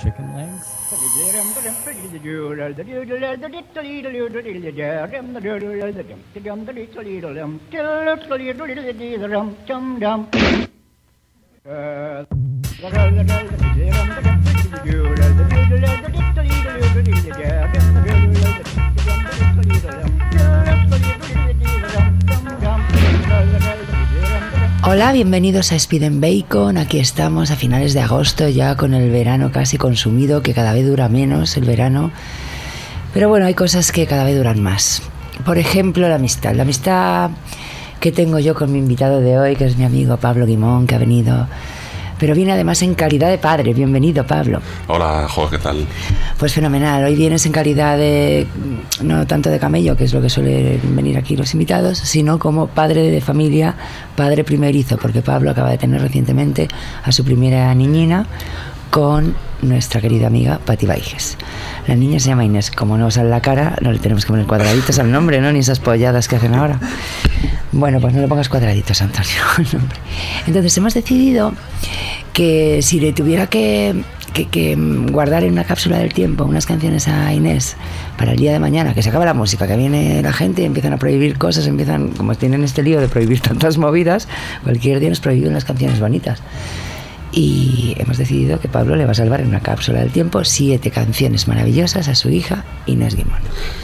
chicken legs. Hola, bienvenidos a Speed and Bacon. Aquí estamos a finales de agosto ya con el verano casi consumido, que cada vez dura menos el verano. Pero bueno, hay cosas que cada vez duran más. Por ejemplo, la amistad. La amistad que tengo yo con mi invitado de hoy, que es mi amigo Pablo Guimón, que ha venido pero viene además en calidad de padre. Bienvenido, Pablo. Hola, Jo, ¿qué tal? Pues fenomenal. Hoy vienes en calidad de, no tanto de camello, que es lo que suelen venir aquí los invitados, sino como padre de familia, padre primerizo, porque Pablo acaba de tener recientemente a su primera niñina con nuestra querida amiga Patti Baiges. La niña se llama Inés. Como no sale la cara, no le tenemos que poner cuadraditos al nombre, ¿no? Ni esas polladas que hacen ahora. Bueno, pues no le pongas cuadraditos, Antonio. Entonces hemos decidido que si le tuviera que, que, guardar en una cápsula del tiempo unas canciones a Inés para el día de mañana, que se acaba la música, que viene la gente y empiezan a prohibir cosas, empiezan, como tienen este lío de prohibir tantas movidas, cualquier día nos prohíben las canciones bonitas. Y hemos decidido que Pablo le va a salvar en una cápsula del tiempo siete canciones maravillosas a su hija Inés Guimón.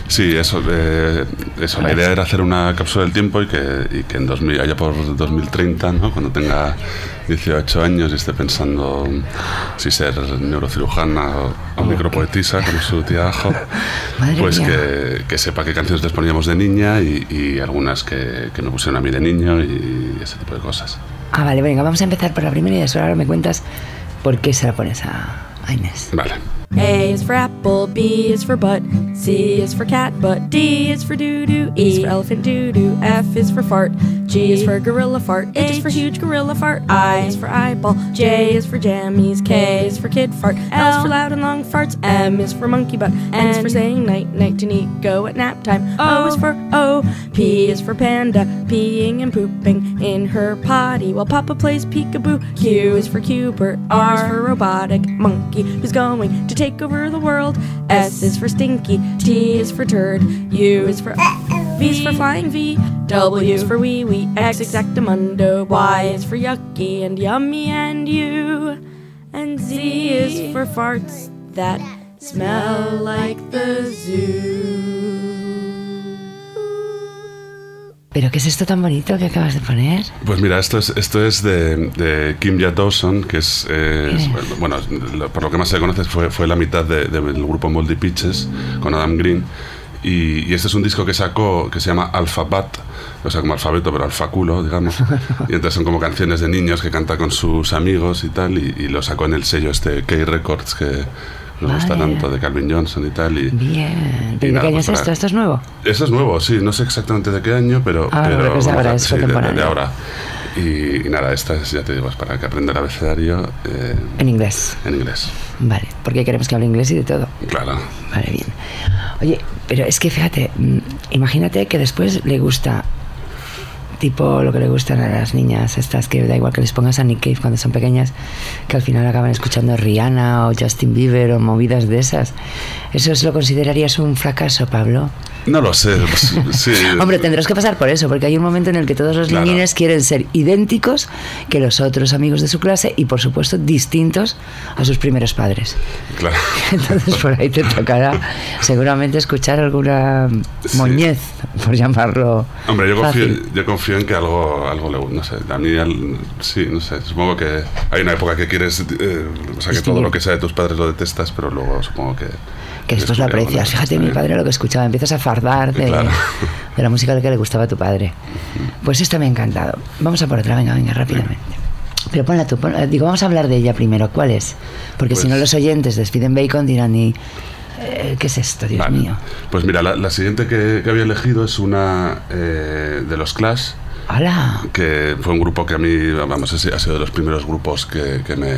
Sí, eso, eh, eso la idea era hacer una cápsula del tiempo y que, y que en 2000, allá por 2030, ¿no? cuando tenga 18 años y esté pensando si ser neurocirujana o, micropoetisa como su tía Ajo, pues que, que, sepa qué canciones les poníamos de niña y, y algunas que, que me pusieron a mí de niño y ese tipo de cosas. Ah, vale, venga, vamos a empezar por la primera y ahora me cuentas por qué se la pones a Inés. Vale. A is for apple, B is for butt, C is for cat, but D is for doo doo, E is for elephant doo doo, F is for fart, G is for gorilla fart, H is for huge gorilla fart, I is for eyeball, J is for jammies, K is for kid fart, L is for loud and long farts, M is for monkey butt, N is for saying night night to go at nap time, O is for O, P is for panda, peeing and pooping in her potty while Papa plays peekaboo, Q is for Cubert, R is for robotic monkey who's going to take over the world. S is for stinky, T is for turd, U is for V is for flying V, W is for wee wee, X exactamundo, Y is for yucky and yummy and you, and Z is for farts that smell like the zoo. ¿Pero qué es esto tan bonito que acabas de poner? Pues mira, esto es, esto es de, de Kim Dawson, que es, bueno, por lo que más se conoce fue, fue la mitad de, del grupo Moldy Pitches con Adam Green. Y, este es un disco que sacó que se llama Alphabat, o sea, como alfabeto, pero alfaculo, digamos. Y entonces son como canciones de niños que canta con sus amigos y tal, y, y lo sacó en el sello este K Records, que, nos gusta tanto de Calvin Johnson y tal. Y, Bien. ¿De qué año es esto? ¿Esto es nuevo? Eso es nuevo, sí. No sé exactamente de qué año, pero. Ah, pero, es de ahora, es sí, de, de, ahora. Y, y, nada, esta es, ya te digo, es para que aprenda el abecedario. Eh, en inglés. En inglés. Vale, porque queremos que hable inglés y de todo. Claro. Vale, bien. Oye, pero es que fíjate, mm, imagínate que después le gusta tipo lo que le gustan a las niñas estas que da igual que les pongas a Nick Cave cuando son pequeñas que al final acaban escuchando Rihanna o Justin Bieber o movidas de esas ¿eso es lo considerarías un fracaso Pablo? No lo sé. Pues, sí. Hombre, tendrás que pasar por eso, porque hay un momento en el que todos los claro. niños quieren ser idénticos que los otros amigos de su clase y, por supuesto, distintos a sus primeros padres. Claro. Entonces, por ahí te tocará seguramente escuchar alguna moñez, sí. por llamarlo. Hombre, yo confío, yo confío que algo, algo le no sé, a mí, al, sí, no sé, supongo que hay una época que quieres, eh, o sea, que todo lo que sea de tus padres lo detestas, pero luego supongo que que después lo aprecias. Fíjate, mi padre lo que escuchaba, empiezas a fardar de, claro. de, la música que le gustaba a tu padre. Pues esta me ha encantado. Vamos a por otra, venga, venga, rápidamente. Pero ponla tú, ponla, digo, vamos a hablar de ella primero. ¿Cuál es? Porque pues, si no, los oyentes de Speed Bacon dirán, y, eh, ¿qué es esto, Dios vale. mío? Pues mira, la, la siguiente que, que, había elegido es una eh, de los Clash. ¡Hala! Que fue un grupo que a mí, vamos, ha sido de los primeros grupos que, que me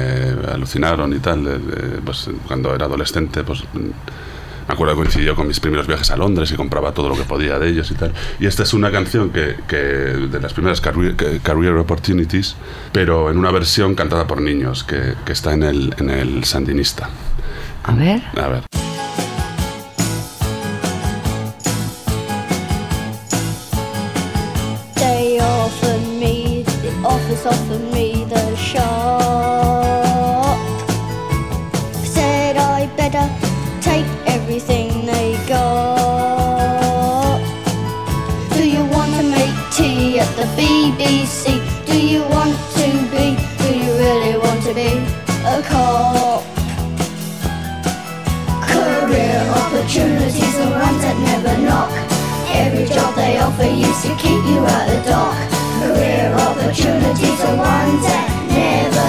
alucinaron y tal. De, de, pues, cuando era adolescente, pues me acuerdo que coincidió con mis primeros viajes a Londres y compraba todo lo que podía de ellos y tal. Y esta es una canción que, que de las primeras career, career, Opportunities, pero en una versión cantada por niños, que, que está en el, en el Sandinista. A ver. A ver. Opportunities are ones that never knock. Every job they offer used to keep you out the dock. Career opportunities are ones that never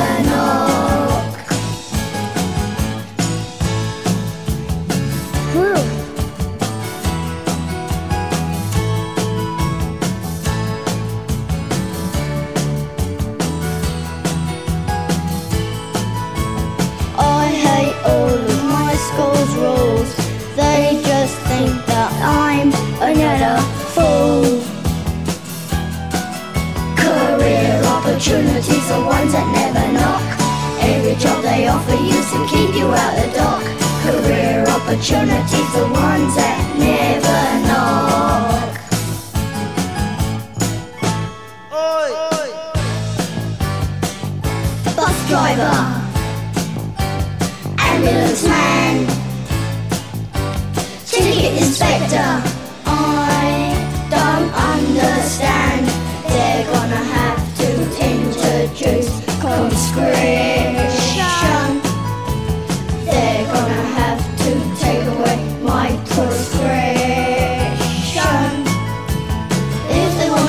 the dock. Career opportunities are ones that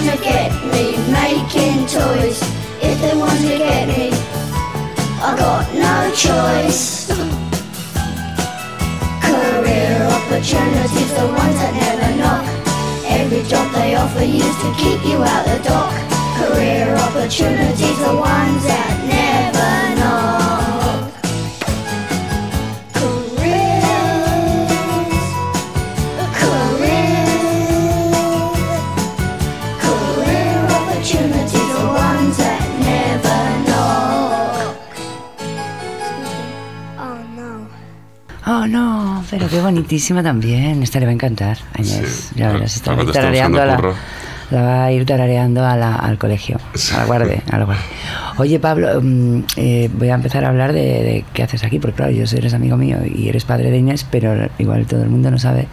To get me making toys, if they want to get me, I got no choice. Career opportunities, the ones that never knock. Every job they offer used to keep you out the dock. Career opportunities, the ones that qué bonitísima también. Esta le va a encantar, a Inés. Sí, ya para- verás, está tarareando a la, la va a ir tarareando a la- al colegio, a la guardia, a la guardia. Oye, Pablo, mm, eh, voy a empezar a hablar de, de qué haces aquí, porque claro, yo soy, eres amigo mío y eres padre de Inés, pero igual todo el mundo no sabe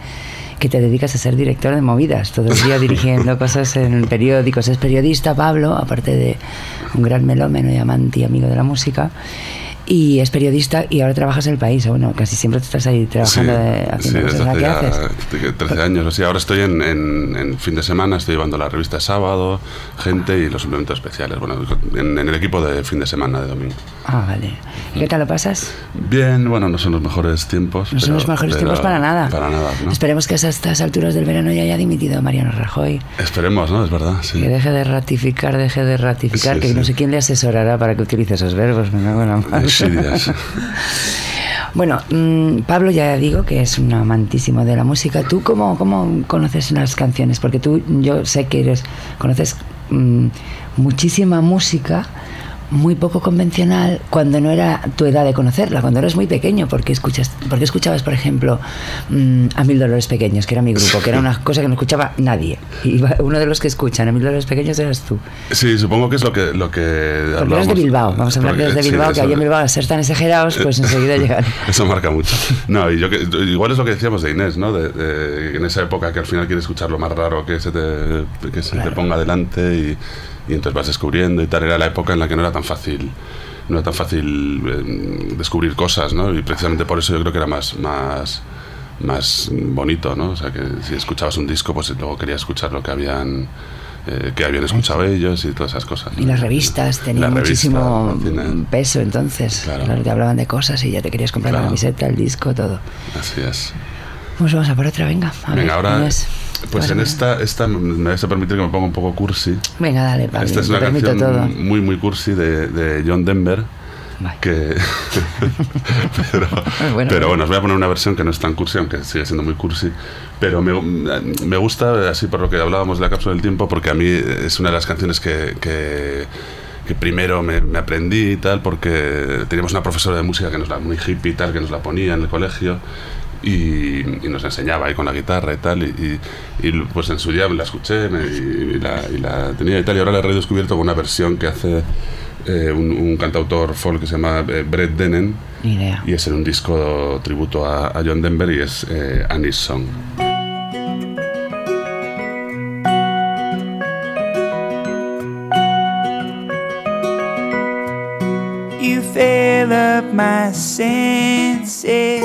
que te dedicas a ser director de movidas, todo el día dirigiendo cosas en periódicos. Es periodista, Pablo, aparte de un gran melómeno y amante y amigo de la música. Y es periodista y ahora trabajas en el país. Bueno, casi siempre tú estás ahí trabajando de, haciendo sí, cosas. ¿Qué haces? 13 años. Así. Ahora estoy en, en- en fin de semana, estoy llevando la revista Sábado, Gente y los suplementos especiales. Bueno, en, en el equipo de fin de semana de domingo. Ah, vale. ¿Y qué tal lo pasas? Bien, bueno, no son los mejores tiempos. No son los mejores tiempos para nada. Para nada, ¿no? Esperemos que a estas alturas del verano ya haya dimitido Mariano Rajoy. Esperemos, ¿no? Es verdad, sí. Que deje de ratificar, deje de ratificar, Sí, que sí. no sé quién le asesorará para que utilice esos verbos. me cago en la mar. Desidias. Bueno, mm, Pablo ya digo que es un amantísimo de la música. ¿Tú cómo, cómo conoces las canciones? Porque tú, yo sé que eres, conoces mm, muchísima música muy poco convencional cuando no era tu edad de conocerla, cuando eras muy pequeño, porque escuchas, porque escuchabas, por ejemplo, mm, a Mil Dolores Pequeños, que era mi grupo, que era una cosa que no escuchaba nadie. Y uno de los que escuchan a Mil Dolores Pequeños eras tú. Sí, supongo que es lo que. Lo que hablábamos- de Bilbao, vamos a hablar porque- que eres de sí, Bilbao, que ahí en Bilbao, al ser tan exagerados, pues enseguida llegan. Eso marca mucho. No, y yo que, igual es lo que decíamos de Inés, ¿no? De, de- en esa época que al final quieres escuchar lo más raro que se te, que se te ponga delante y, y entonces vas descubriendo y tal. Era la época en la que no era tan fácil no era tan fácil eh, descubrir cosas, ¿no? Y precisamente por eso yo creo que era más, más, más bonito, ¿no? O sea, que si escuchabas un disco, pues luego querías escuchar lo que habían... eh, que habían escuchado ellos y todas esas cosas. Y las revistas tenían muchísimo peso entonces. Claro. Claro. te hablaban de cosas y ya te querías comprar la camiseta, el disco, todo. Así es. Pues vamos a por otra, venga. A ver, Venga, ahora, Inés, pues en esta, esta me vais a permitir que me ponga un poco cursi. Venga, dale, Pablo, esta es una canción todo. muy, muy cursi de, de John Denver, que pero, Bueno, pero bueno, os voy a poner una versión que no es tan cursi, aunque sigue siendo muy cursi, pero me, me gusta, así por lo que hablábamos de la cápsula del tiempo, porque a mí es una de las canciones que, que, que primero me, me aprendí y tal, porque teníamos una profesora de música que nos la, muy hippie y tal, que nos la ponía en el colegio. Y, y nos enseñaba ahí con la guitarra y tal, y, y- y, pues en su día la escuché me- y, y la, y la tenía y tal, y ahora la he redescubierto con una versión que hace eh, un, un cantautor folk que se llama eh, Brett Dennen, Ni idea. y es en un disco tributo a, a John Denver y es eh, Annie's Song. You fill up my senses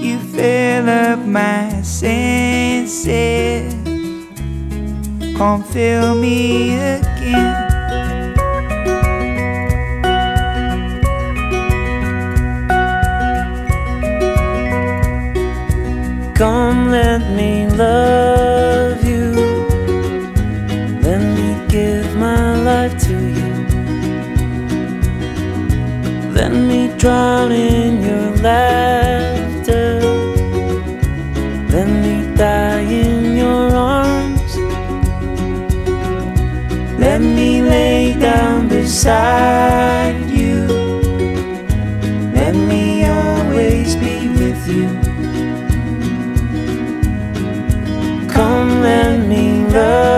You fill up my senses. Come fill me again. Come, let me love you. Let me give my life to you. Let me drown in your laughter. Beside you. Let me always be with you. Come, let me love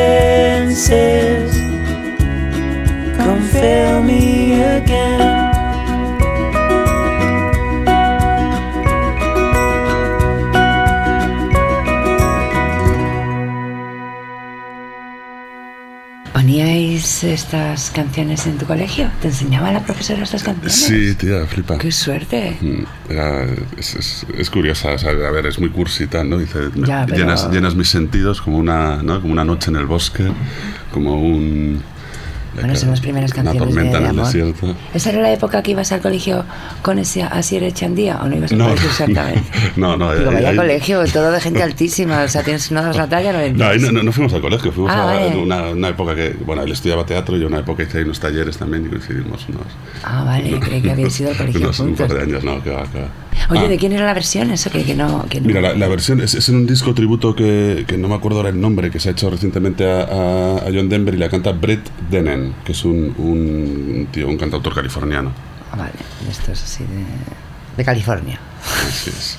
Estas canciones en tu colegio? ¿Te enseñaba la profesora estas canciones? Sí, tía, flipa. ¡Qué suerte! Mm, era- es, es- es curiosa, o sea, a ver, es muy cursi y tal, ¿no? Dice, Ya, pero- llenas, llenas mis sentidos como una, ¿no? como una noche en el bosque, como un... Bueno, son las primeras canciones de, tormenta de en el amor. desierto. ¿Esa era la época que ibas al colegio con ese Asier Echandía o no ibas al No, colegio exactamente? no, no, Digo, vaya ahí- colegio, todo de gente altísima, o sea, tienes no das la talla, no No, ahí no, no- fuimos al colegio, fuimos Ah, a vale. una, una época que, bueno, él estudiaba teatro y una época hice ahí unos talleres también y coincidimos unos... Ah, vale, creí que habíais ido al colegio unos- un par juntos. de años, no, que va, que va. Oye, Ah. ¿de quién era la versión? Eso que, que no... Que no- Mira, la, la versión es, es en un disco tributo que, que no me acuerdo ahora el nombre, que se ha hecho recientemente a, a- a John Denver y la canta Brett Dennen, que es un, un tío, un cantautor californiano. Ah, vale, esto es así de... De California. Así es.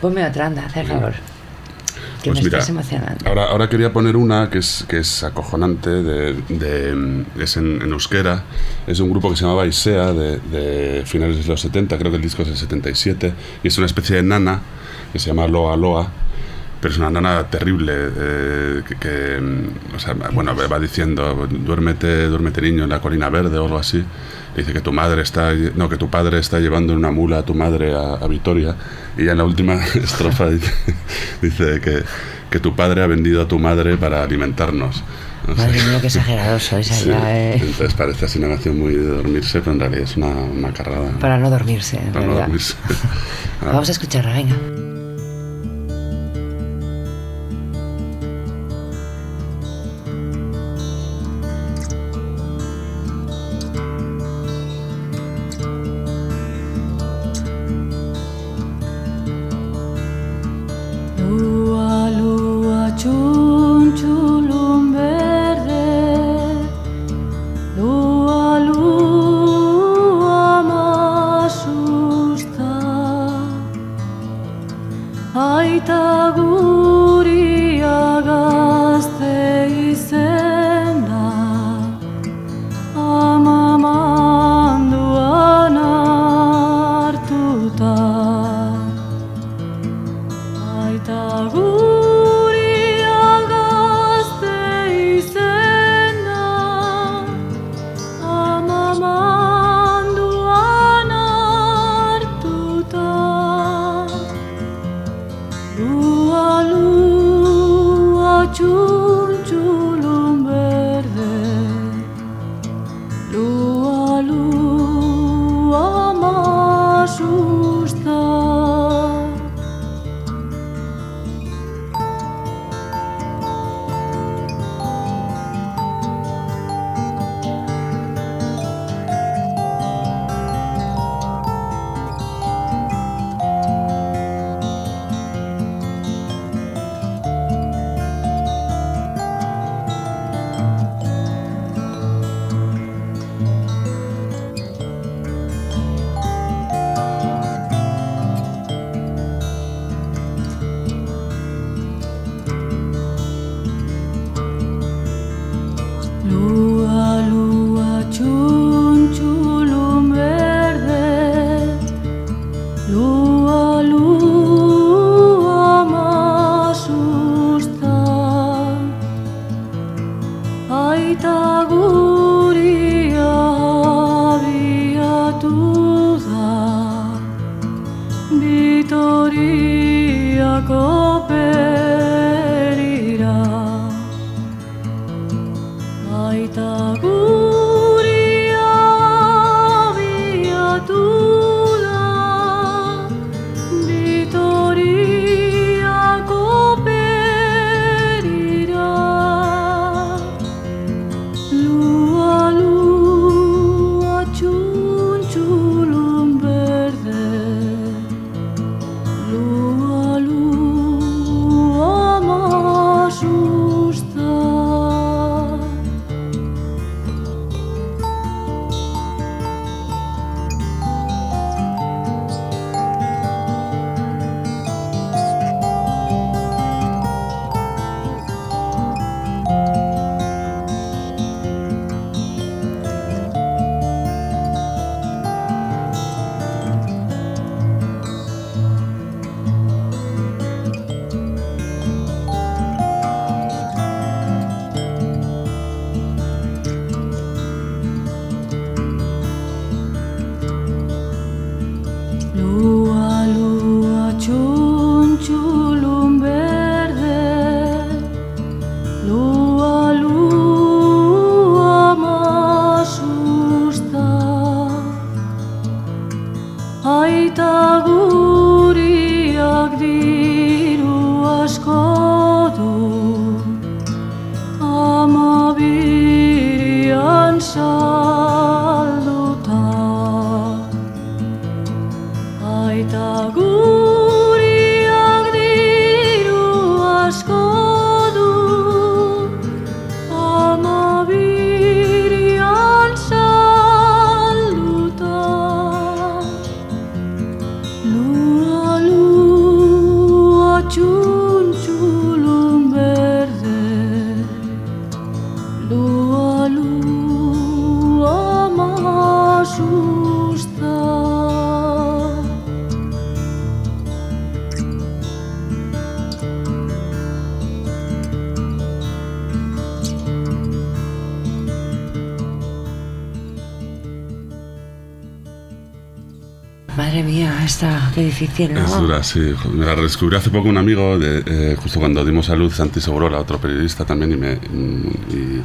Ponme otra, anda, haz el favor. Que Pues me mira, estás emocionando. ahora, ahora quería poner una que es, que es acojonante, de, de- es en, en euskera, es de un grupo que se llamaba Isea, de, de finales de los 70, creo que el disco es del 77, y es una especie de nana que se llama Loa Loa, pero es una nana terrible, eh, que, que, mm, o sea, bueno, va diciendo, duérmete, duérmete niño en la colina verde o algo así, dice que tu madre está, no, que tu padre está llevando en una mula a tu madre a, a Vitoria, y ya en la última estrofa dice, dice que, que tu padre ha vendido a tu madre para alimentarnos. Madre mía, qué exagerado sois Sí, eh. Entonces parece así una canción muy de dormirse, pero en realidad es una, una carrada. Para no dormirse, para no dormirse. Ah, Vamos a escucharla, venga. Madre mía, esta, qué difícil, ¿no? Es dura, sí. Me la redescubrí hace poco un amigo, de, eh, justo cuando dimos a luz Santi Segurola, otro periodista también, y me, y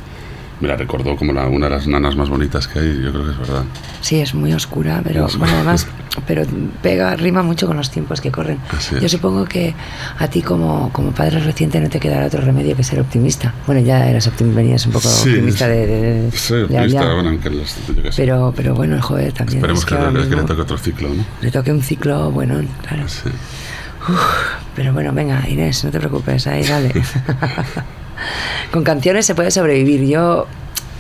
me la recordó como la, una de las nanas más bonitas que hay, yo creo que es verdad. Sí, es muy oscura, pero bueno, además. Pero pega, rima mucho con los tiempos que corren. Yo supongo que a ti como, como padre reciente no te quedará otro remedio que ser optimista. Bueno, ya eras optimista, venías un poco Sí, optimista de, de, de- Soy de optimista, bueno, aunque los, pero, pero bueno, joder, también. Esperemos es que, ahora que le mismo toque otro ciclo, ¿no? le toque un ciclo bueno, claro. Sí. Pero bueno, venga, Inés, no te preocupes, ahí dale. Con canciones se puede sobrevivir. Yo,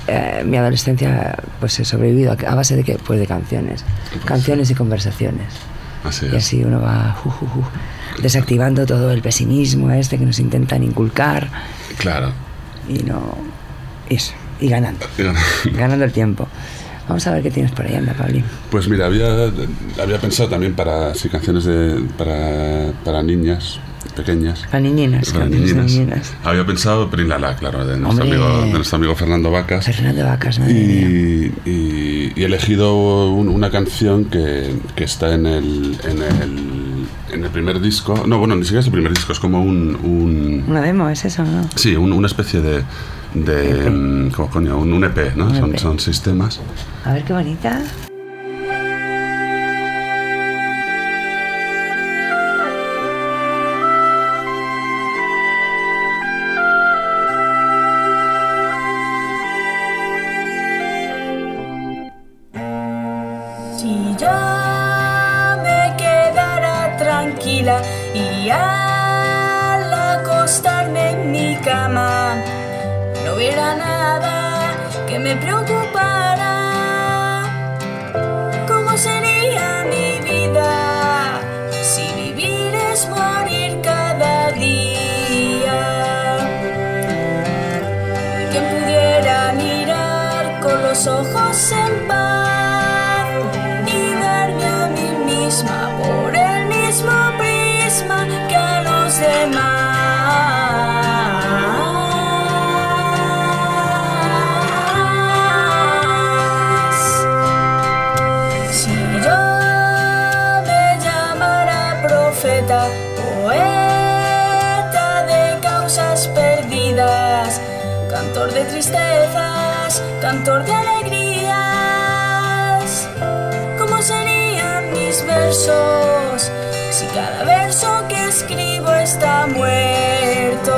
eh, mi adolescencia, pues he sobrevivido a, base de que, pues de canciones, canciones y conversaciones. Así Y así uno va ju, desactivando todo el pesimismo este que nos intentan inculcar Claro. y no, y eso, y ganando, ganando el tiempo. Vamos a ver qué tienes por ahí, anda, Pablín. Pues mira, había, había pensado también para sí, canciones de, para, para niñas pequeñas. Niñinas. niñinas. Había pensado Prinlala, claro, de nuestro, Hombre. amigo, de nuestro amigo Fernando Vacas. Fernando Vacas, madre. Y, y- y he elegido un- una canción que, que está en el, en, el, en el primer disco. No, bueno, ni siquiera es el primer disco, es como un. un Una demo, es eso, ¿no? sí, un- una especie de. de mm, ¿cómo coño? Un, un EP, ¿no? Un Son, EP. son seis temas. A ver qué bonita. Cantor de tristezas, cantor de alegrías, ¿cómo serían mis versos si cada verso que escribo está muerto?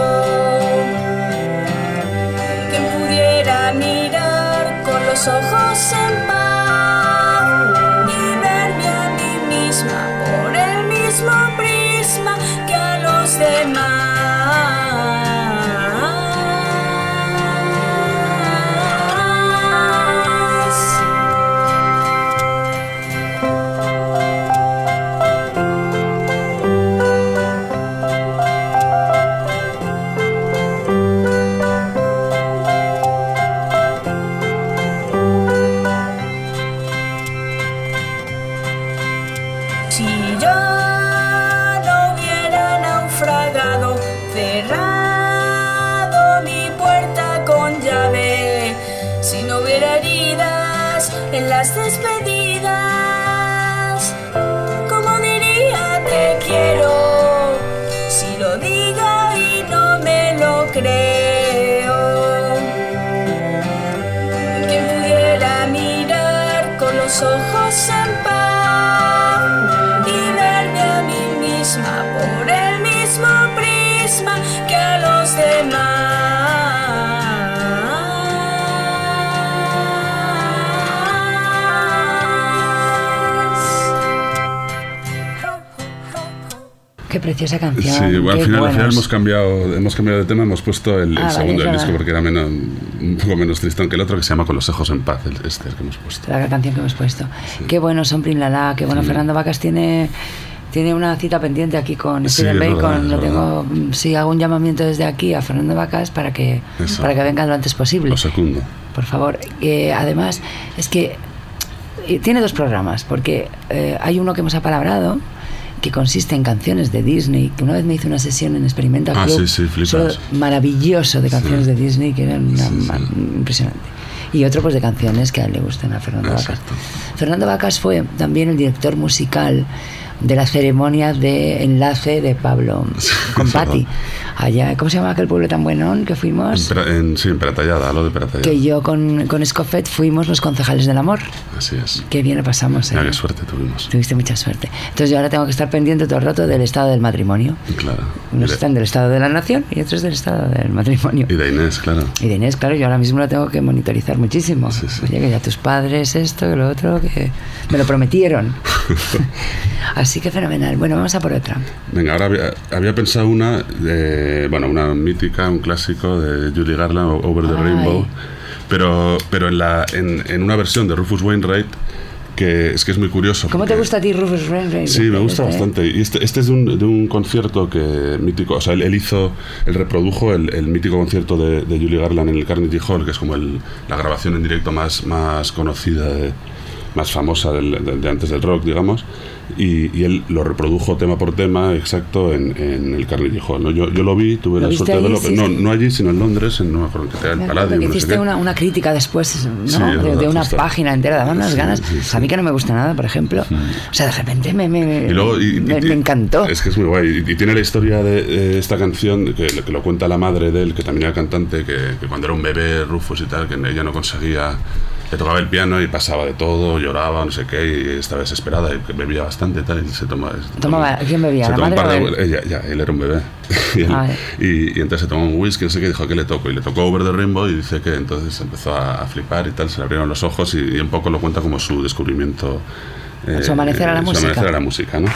quien pudiera mirar con los ojos en paz con los ojos preciosa canción. Sí, bueno, al final, al final hemos cambiado, hemos cambiado de tema, hemos puesto el, el Ah, vale, segundo del disco porque era menos, un poco menos tristón que el otro, que se llama Con los ojos en paz, el, este el que hemos puesto. La canción que hemos puesto. Qué bueno son Prin Lala, qué bueno Fernando Vacas tiene tiene una cita pendiente aquí con Sí, Steven verdad, Bacon. Lo tengo, sí, hago un llamamiento desde aquí a Fernando Vacas para que Eso. para que venga lo antes posible. Lo secundo. Por favor. Eh, además, es que eh, tiene dos programas, porque eh, hay uno que hemos apalabrado que consiste en canciones de Disney, que una vez me hizo una sesión en Experimental Ah, Club, sí, sí, solo maravilloso de canciones de Disney, que eran una- impresionante. y otro pues de canciones que a él le gustan a Fernando Vacas. Fernando Vacas fue también el director musical de la ceremonia de enlace de Pablo con Patti. Allá, ¿cómo se llama aquel pueblo tan buenón que En, fuimos? Pera- en- sí, en Peratallada, lo de Peratallada. Que yo con, con Escofet fuimos los concejales del amor. Así es. Qué bien lo pasamos. ¿eh? qué suerte tuvimos. Tuviste mucha suerte. Entonces yo ahora tengo que estar pendiente todo el rato del estado del matrimonio. Claro. Unos están del estado de la nación y otros del estado del matrimonio. y de Inés, claro. Y de Inés, claro, yo ahora mismo lo tengo que monitorizar muchísimo. Sí, sí. Oye, que ya tus padres esto, que lo otro, que me lo prometieron. Así que fenomenal. Bueno, vamos a por otra. Venga, ahora había, había pensado una, de, bueno, una mítica, un clásico de Judy Garland, Over the Ay. Rainbow, pero, pero en, la, en, en una versión de Rufus Wainwright que es que es muy curioso. ¿Cómo te gusta a ti Rufus Wainwright? Sí, me gusta ¿Eh? bastante. Y este, este es de un, de un concierto que mítico, o sea, él, él hizo, él reprodujo el, el mítico concierto de, de Julie Garland en el Carnegie Hall, que es como el- la grabación en directo más, más conocida, de- más famosa del- de, de antes del rock, digamos. Y, y él lo reprodujo tema por tema, exacto, en, en el Carnegie Hall. ¿no? Yo, yo lo vi, tuve ¿Lo la suerte de verlo, Sí, no, no allí, sino en Londres, en, no me acuerdo en qué era, el Palladium, no hiciste una, una crítica después, ¿no? Sí, de, verdad, de una justo. página entera, daban unas Sí, ganas. A mí que no me gusta nada, por ejemplo. O sea, de repente me, me, Y luego, y- me, me encantó. Es que es muy guay. Y, y tiene la historia de, de esta canción que, que lo cuenta la madre de él, que también era cantante, que, que cuando era un bebé, Rufus y tal, que ella no conseguía. Le tocaba el piano y pasaba de todo, lloraba, no sé qué, y estaba desesperada y que bebía bastante y tal. Y se toma, se Tomaba- ¿quién bebía, se la toma un madre par o de- él? ella, ya, él era un bebé. y, él- eh. y- y entonces se tomó un whisky, no sé qué, dijo que le tocó. Y le tocó Over the Rainbow y dice que entonces empezó a, a flipar y tal, se le abrieron los ojos y, y un poco lo cuenta como su descubrimiento. eh, Su amanecer a la su música. amanecer a la música, ¿no?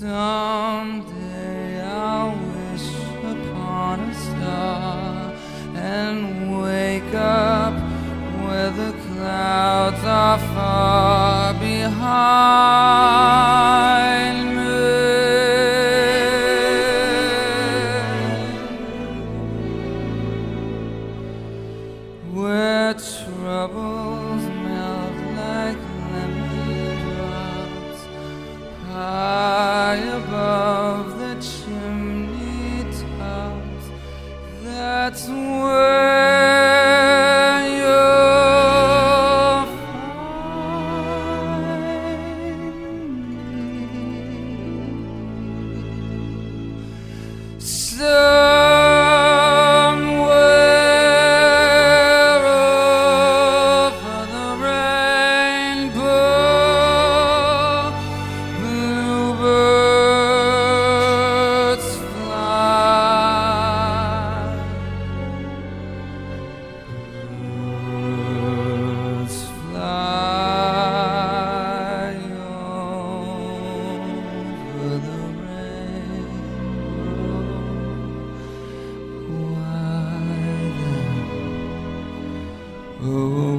Someday I'll wish upon a star and wake up where the clouds are far behind Oh.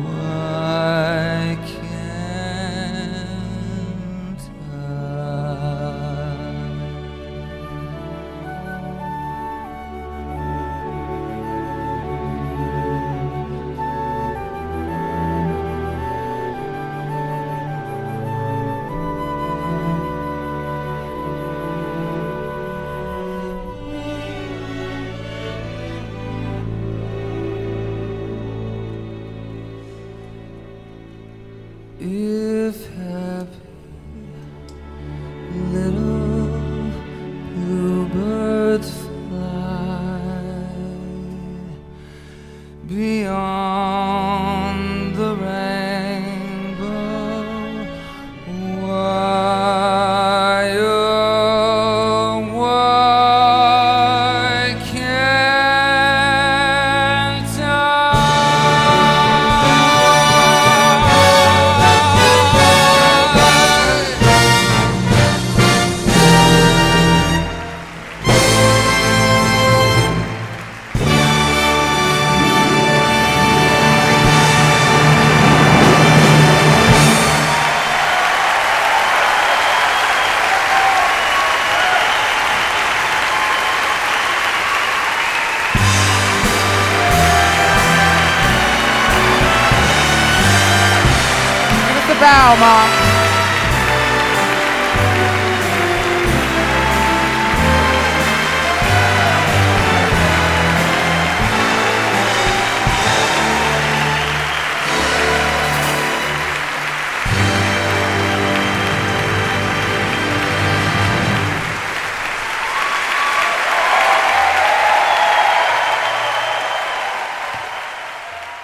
Velma.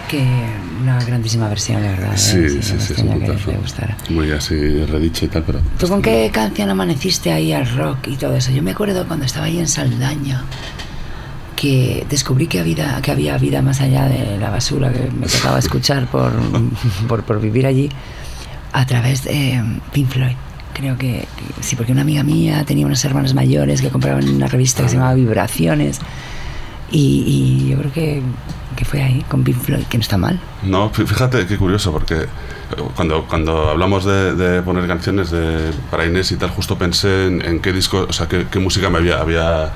Que una grandísima versión, la verdad. ¿eh? Sí, sí, sí, me es un gustara. Muy así redicho y tal, pero... ¿Tú con qué canción amaneciste ahí al rock y todo eso? Yo me acuerdo cuando estaba ahí en Saldaña que descubrí que había, que había vida más allá de la basura que me tocaba escuchar por, por, por vivir allí a través de Pink Floyd. Creo que, que sí, porque una amiga mía tenía unos hermanos mayores que compraban una revista que se llamaba Vibraciones y, yo creo que, que fue ahí con Pink Floyd, que no está mal. No, fí- fíjate qué curioso, porque eh, cuando, cuando hablamos de, poner canciones de, para Inés y tal, justo pensé en, qué disco, o sea, qué, música me había, había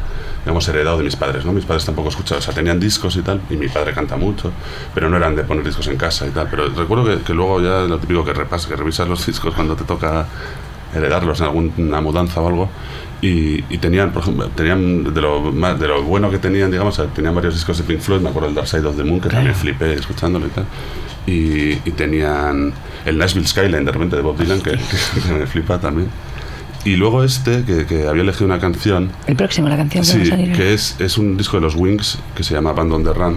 heredado de mis padres, ¿no? Mis padres tampoco escuchaban, o sea, tenían discos y tal, y mi padre canta mucho, pero no eran de poner discos en casa y tal. Pero recuerdo que, que luego ya lo típico que repasas, que revisas los discos cuando te toca heredarlos en alguna mudanza o algo. Y, y tenían, por ejemplo, tenían de lo, más, de lo bueno que tenían, digamos, tenían varios discos de Pink Floyd, me acuerdo del Dark Side of the Moon, que también flipé escuchándolo y tal. Y, y tenían el Nashville Skyline de repente de Bob Dylan, que, que me flipa también. Y luego este, que, que había elegido una canción, El próximo, la canción que va a sí, salir. que es, es un disco de los Wings que se llama Abandon the Run.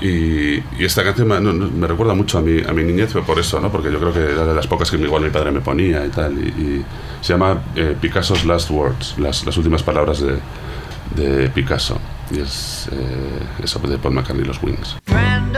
Y, y esta canción me, no, me recuerda mucho a mi, a mi niñez por eso, ¿no? porque yo creo que era de las pocas que igual mi padre me ponía y tal. Y, y se llama eh, Picasso's Last Words, las, las últimas palabras de, de Picasso. Y es eh, eso de Paul McCartney y los Wings. Grand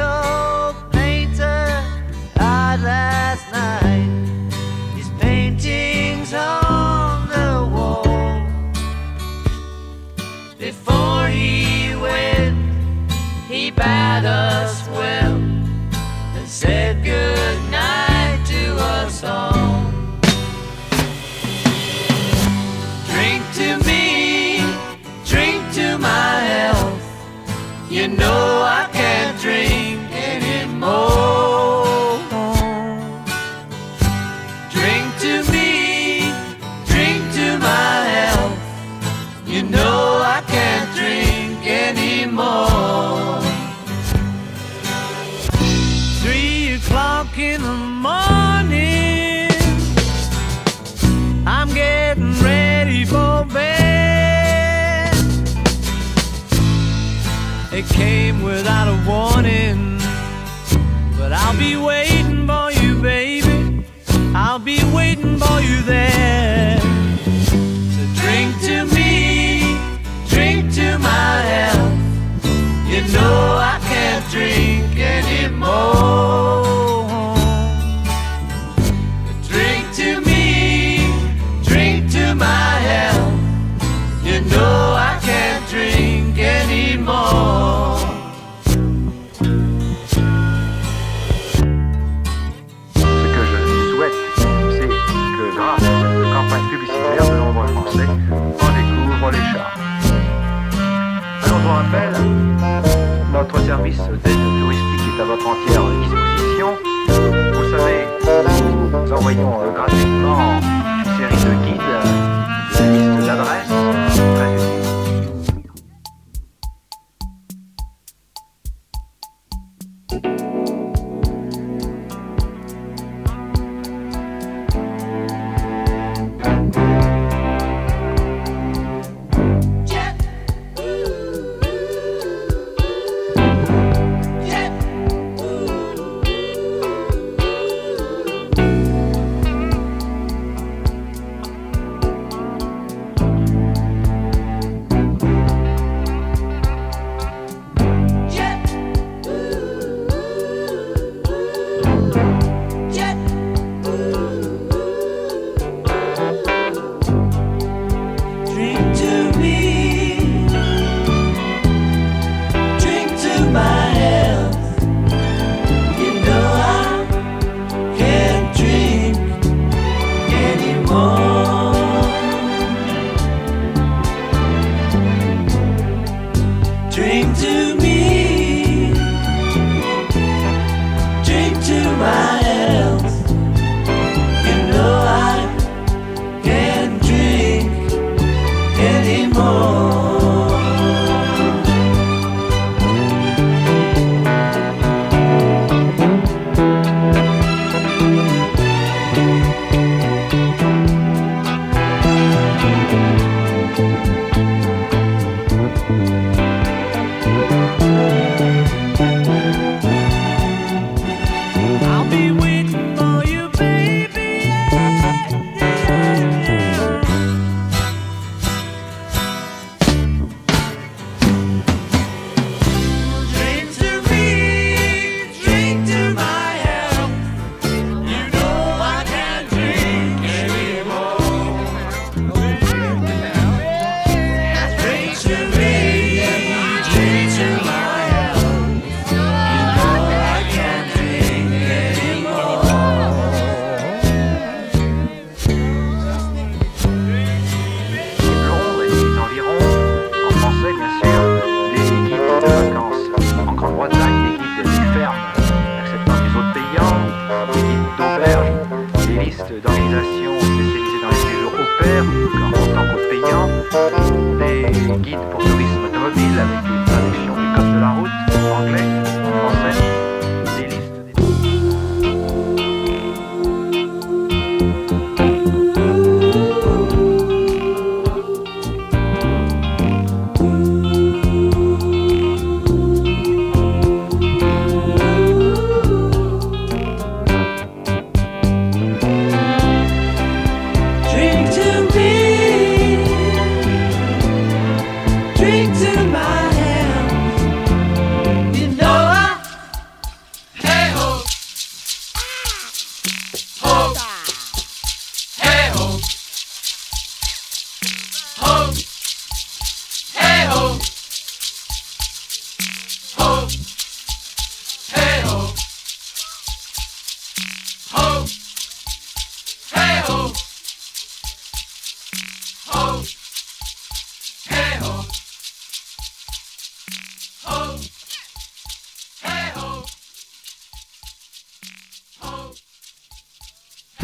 我的感情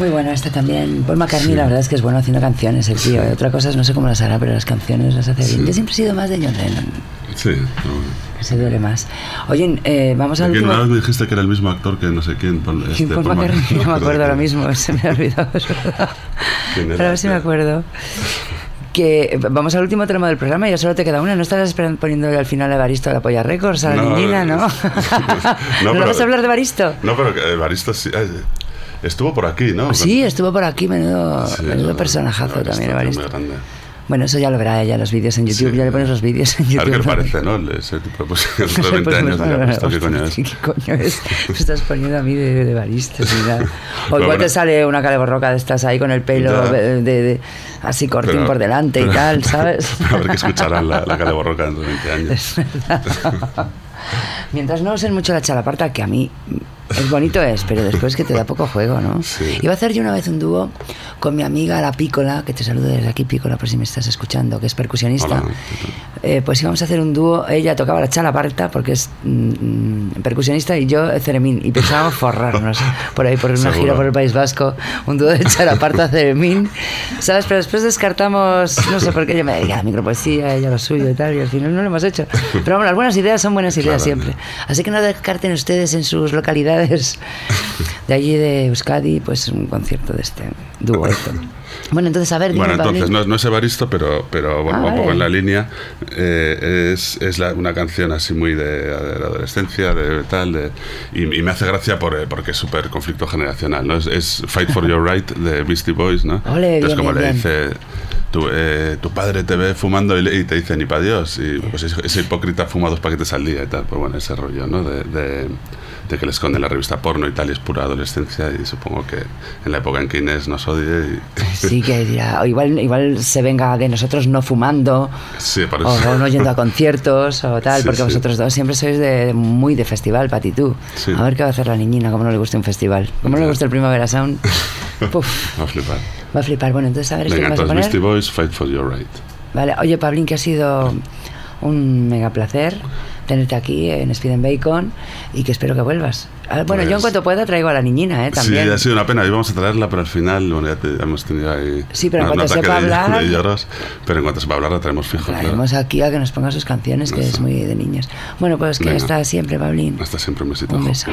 Muy bueno este también. Paul McCartney, la verdad es que es bueno haciendo canciones, el tío. Otra cosa es no sé cómo las hará, pero las canciones las hace bien. Yo siempre he sido más de John Lennon, Sí, que se duele más. Oye, eh, vamos al ¿Quién último. vez me dijiste que era el mismo actor que no sé quién? Paul, ¿Quién este, Paul Paul McCartney? McCartney. No me acuerdo ahora mismo, se me ha olvidado. Pero a ver si me acuerdo. Que vamos al último tramo del programa ya solo te queda una. ¿No estarás poniéndole al final a Evaristo a la polla récords a la No, niñina, no? no, ¿No, pero- vas a hablar de Evaristo? No, pero Evaristo sí, eh, estuvo por aquí, ¿no? Sí, estuvo por aquí, menudo, Sí, menudo no, personajazo Evaristo, también, Evaristo. muy grande. Bueno, eso ya lo verá ella, los vídeos en YouTube. Sí. Ya le pones los vídeos en A ver YouTube. qué parece, ¿no? Ese tipo de posición. No sé, de 20 pues, años, pues, ya, bueno, ¿esto qué coño es? ¿Qué coño es? Me estás poniendo a mí de, de baristas y nada. O igual bueno. te sale una caleborroca de estas ahí con el pelo de, de- de- así cortín Pero- por delante y pero- tal, ¿sabes? A ver qué escucharán la, la Caleborroca dentro de 20 años. Es verdad. Mientras no usen mucho la chalaparta, que a mí es bonito es, pero después que te da poco juego, ¿no? Sí. Iba a hacer yo una vez un dúo con mi amiga la Pícola, que te saludo desde aquí, Pícola, por si me estás escuchando, que es percusionista. Eh, pues íbamos a hacer un dúo, ella tocaba la chalaparta porque es mm, mm, percusionista y yo ceremín, y pensábamos forrarnos por ahí, por una Seguro. gira por el País Vasco, un dúo de chalaparta ceremín, ¿sabes? Pero después descartamos, no sé por qué, yo me dediqué a la micropoesía, ella lo suyo y tal, y al final no lo hemos hecho. Pero bueno, las buenas ideas son buenas ideas siempre. Así que no descarten ustedes en sus localidades de allí de Euskadi, pues un concierto de este dueto. Bueno, entonces, a ver, dime, Bueno, entonces no, no es Evaristo, pero, pero bueno, Ah, un poco en la línea. Eh, es es la- una canción así muy de, de la adolescencia, de tal, de- y, y me hace gracia por, eh, porque es súper conflicto generacional, ¿no? Es, es Fight for Your Right de Beastie Boys, ¿no? Ole, Entonces, bien, como bien, le dice, tu, eh, tu padre te ve fumando y, y te dice ni pa' Dios, y pues ese, ese hipócrita fuma dos paquetes al día y tal, pues bueno, ese rollo, ¿no? De, de, de que le esconde la revista porno y tal, y es pura adolescencia, y supongo que en la época en que Inés nos odie, y, Sí, que dirá, o igual, igual se venga de nosotros no fumando, sí, o, no yendo a conciertos, o tal, Sí, porque sí. vosotros dos siempre sois de, muy de festival, Pati, tú. A ver qué va a hacer la niñina, como no le gusta un festival. Como no le gusta el Primavera Sound, puf, Va a flipar. va a flipar. Bueno, entonces a ver, ¿esto Venga, qué vas a poner? Beastie Boys, Fight for Your Right. Vale, oye, Pablín, que ha sido un mega placer tenerte aquí en Speed and Bacon y que espero que vuelvas. Ah, Bueno, yo en Pues- cuanto pueda traigo a la niñina, ¿eh? También. Sí, ha sido una pena. Íbamos a traerla, pero al final, bueno, ya te- hemos tenido ahí. Sí, pero en cuanto sepa hablar- de lloros. Pero en cuanto sepa hablar, la traemos fijo. claro. Traemos aquí a que nos ponga sus canciones, que Eso. es muy de niños. Bueno, pues que Venga. hasta siempre, Pablín. Hasta siempre un besito. Un beso.